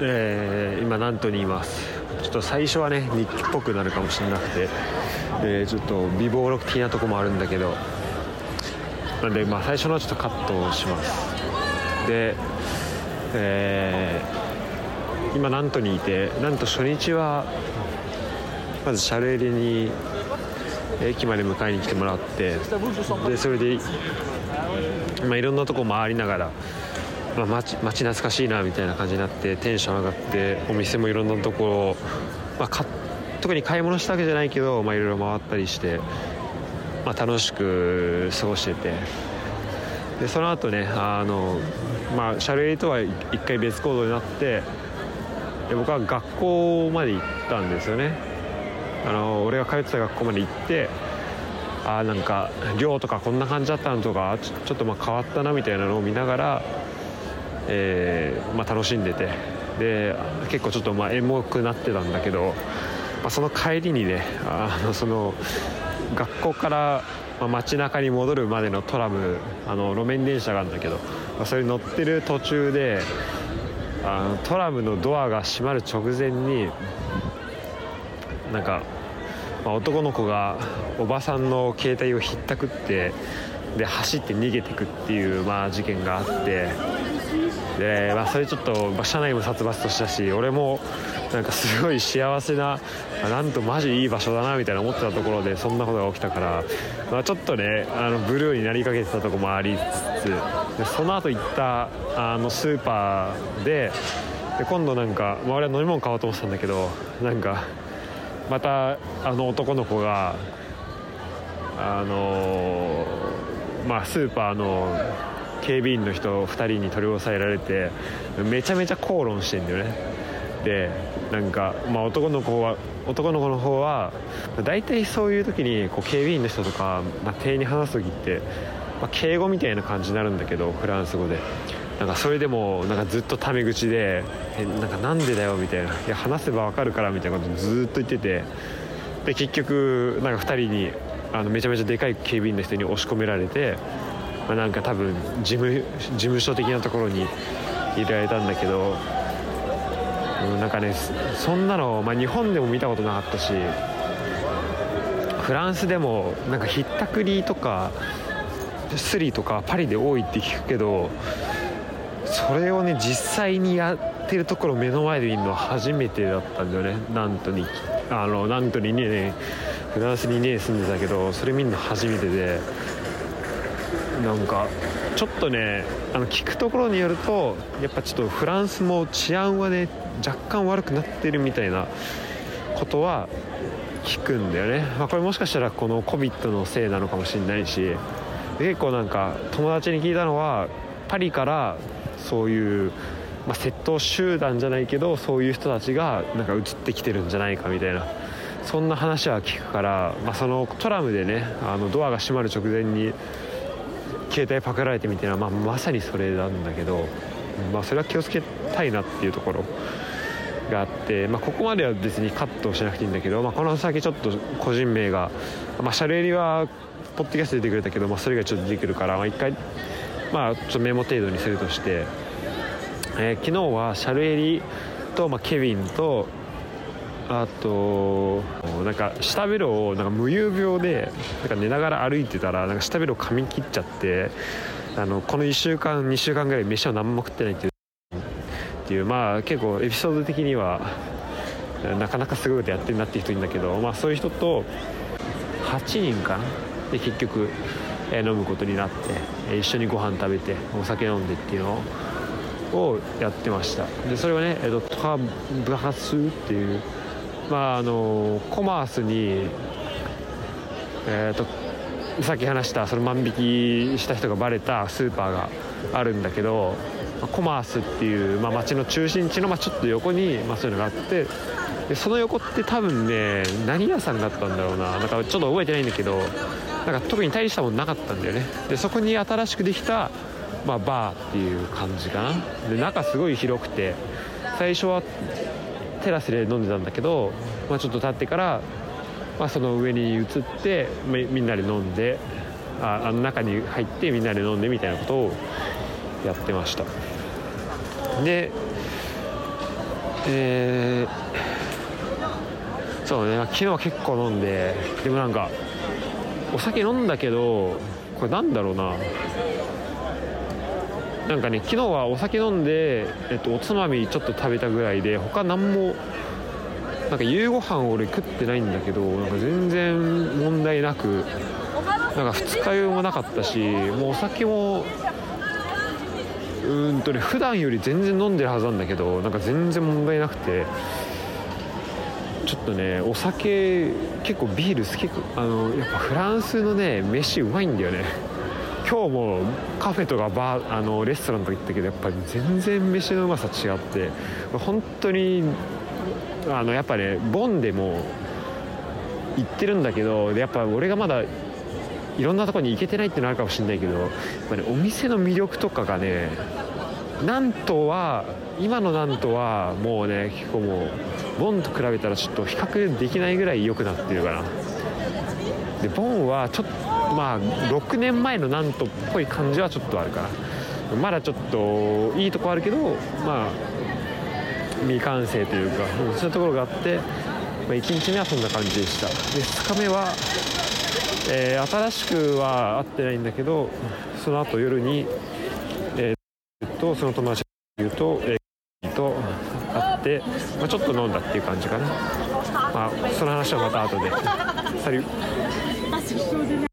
えー、今ナントにいます。ちょっと最初はね日記っぽくなるかもしれなくて、えー、ちょっと美貌録的なとこもあるんだけどなんでまあ最初のはちょっとカットをします。で、えー、今ナントにいてなんと初日はまずシャルエリに駅まで迎えに来てもらってでそれで、まあ、いろんなとこ回りながら、まあ、街街懐かしいなみたいな感じになってテンション上がってお店もいろんなところ、まあ、特に買い物したわけじゃないけど、まあ、いろいろ回ったりして、まあ、楽しく過ごしてて。でその後ねあの、まあ、シャルエリとは一回別行動になってで僕は学校まで行ったんですよね。あの俺が通ってた学校まで行ってあなんか寮とかこんな感じだったのとかちょっとまあ変わったなみたいなのを見ながら、えーまあ、楽しんでて。で結構ちょっとまあエモくなってたんだけど、まあ、その帰りにねあのその学校から街中に戻るまでのトラムあの路面電車があるんだけど、まあ、それに乗ってる途中であのトラムのドアが閉まる直前になんか、まあ、男の子がおばさんの携帯をひったくってで走って逃げてくっていう、まあ、事件があってで、まあ、それちょっと、まあ、車内も殺伐としたし俺もなんかすごい幸せななんとマジいい場所だなみたいな思ってたところでそんなことが起きたから、まあ、ちょっとねあのブルーになりかけてたとこもありつつでその後行ったあのスーパーでで今度なんか、まあ、俺は飲み物買おうと思ってたんだけどなんかまたあの男の子があのまあスーパーの警備員の人2人に取り押さえられてめちゃめちゃ口論してんだよね。でなんか、まあ、男の子は男の子の方は大体そういう時にこう警備員の人とか、まあ、に話す時って、まあ、敬語みたいな感じになるんだけどフランス語で。なんかそれでもなんかずっとタメ口で「えなんかなんでだよ」みたいな「いや話せばわかるから」みたいなことずっと言ってて。で結局なんか2人にあのめちゃめちゃでかい警備員の人に押し込められて、まあ、なんか多分事務事務所的なところに入れられたんだけど、うん、なんかねそんなの、まあ、日本でも見たことなかったしフランスでもなんかひったくりとかスリとかパリで多いって聞くけどそれをね実際にやってるところ目の前で見るのは初めてだったんだよね。なんとにあのなんとにねフランスにね住んでたけどそれ見るの初めてで。なんかちょっとねあの聞くところによるとやっぱちょっとフランスも治安はね若干悪くなってるみたいなことは聞くんだよね、まあ、これもしかしたらこの COVID のせいなのかもしれないし。結構なんか友達に聞いたのはパリからそういう、まあ、窃盗集団じゃないけどそういう人たちがなんか移ってきてるんじゃないかみたいな。そんな話は聞くから、まあ、そのトラムでねあのドアが閉まる直前に携帯パクられてみたいな、まあ、まさにそれなんだけど、まあ、それは気をつけたいなっていうところ。があって、まあ、ここまでは別にカットしなくていいんだけど、まあ、この先ちょっと個人名が、まあ、シャルエリはポッドキャスト出てくれたけど、まあ、それがちょっと出てくるから、まあ、一回まあ、ちょっとメモ程度にするとして、えー、昨日はシャルエリと、まあ、ケビンとあとなんか下ベロをなんか無遊病でなんか寝ながら歩いてたらなんか下ベロ噛み切っちゃってあのこの1週間2週間ぐらい飯を何も食ってないっていうっていうまあ結構エピソード的にはなかなかすごいことやってるなっていう人いるんだけど、まあ、そういう人と8人かな？で結局え飲むことになって、一緒にご飯食べてお酒飲んでっていうのをやってました。でそれはね、えー、とトラブラスっていうまああのコマースにえ、ー、とさっき話したその万引きした人がバレたスーパーがあるんだけどコマースっていう、まあ、街の中心地の、まあ、ちょっと横に、まあ、そういうのがあってでその横って多分ね何屋さんだったんだろうな。なんかちょっと覚えてないんだけどなんか特に大したもんなかったんだよね。でそこに新しくできた、まあ、バーっていう感じかな。で中すごい広くて最初はテラスで飲んでたんだけど、まあ、ちょっと経ってから、まあ、その上に移ってみんなで飲んでああの中に入ってみんなで飲んでみたいなことをやってました。でえー、そうね昨日は結構飲んででもなんかお酒飲んだけどこれなんだろうな。なんかね昨日はお酒飲んで、えっと、おつまみちょっと食べたぐらいで他何もなんか夕ご飯俺食ってないんだけどなんか全然問題なくなんか二日酔いもなかったしもうお酒もうんとね普段より全然飲んでるはずなんだけどなんか全然問題なくてちょっとねお酒結構ビール好きあのやっぱフランスのね飯うまいんだよね。今日もカフェとかバーあのレストランとか行ったけどやっぱり全然飯のうまさ違って本当にあのやっぱねボンでも行ってるんだけどやっぱ俺がまだいろんなとこに行けてないっていうのあるかもしれないけどやっぱ、ね、お店の魅力とかがねなんとは今のなんとはもうね結構もうボンと比べたらちょっと比較できないぐらい良くなってるかな。でボンはちょっまあ6年前のなんとっぽい感じはちょっとあるかな。まだちょっといいとこあるけどまあ未完成というかそういうところがあって、まあ、1日目はそんな感じでした。で2日目は、えー、新しくは会ってないんだけどその後夜に、えー、とその友達と、えー、と会って、まあ、ちょっと飲んだっていう感じかな、まあ、その話はまた後で。サリュ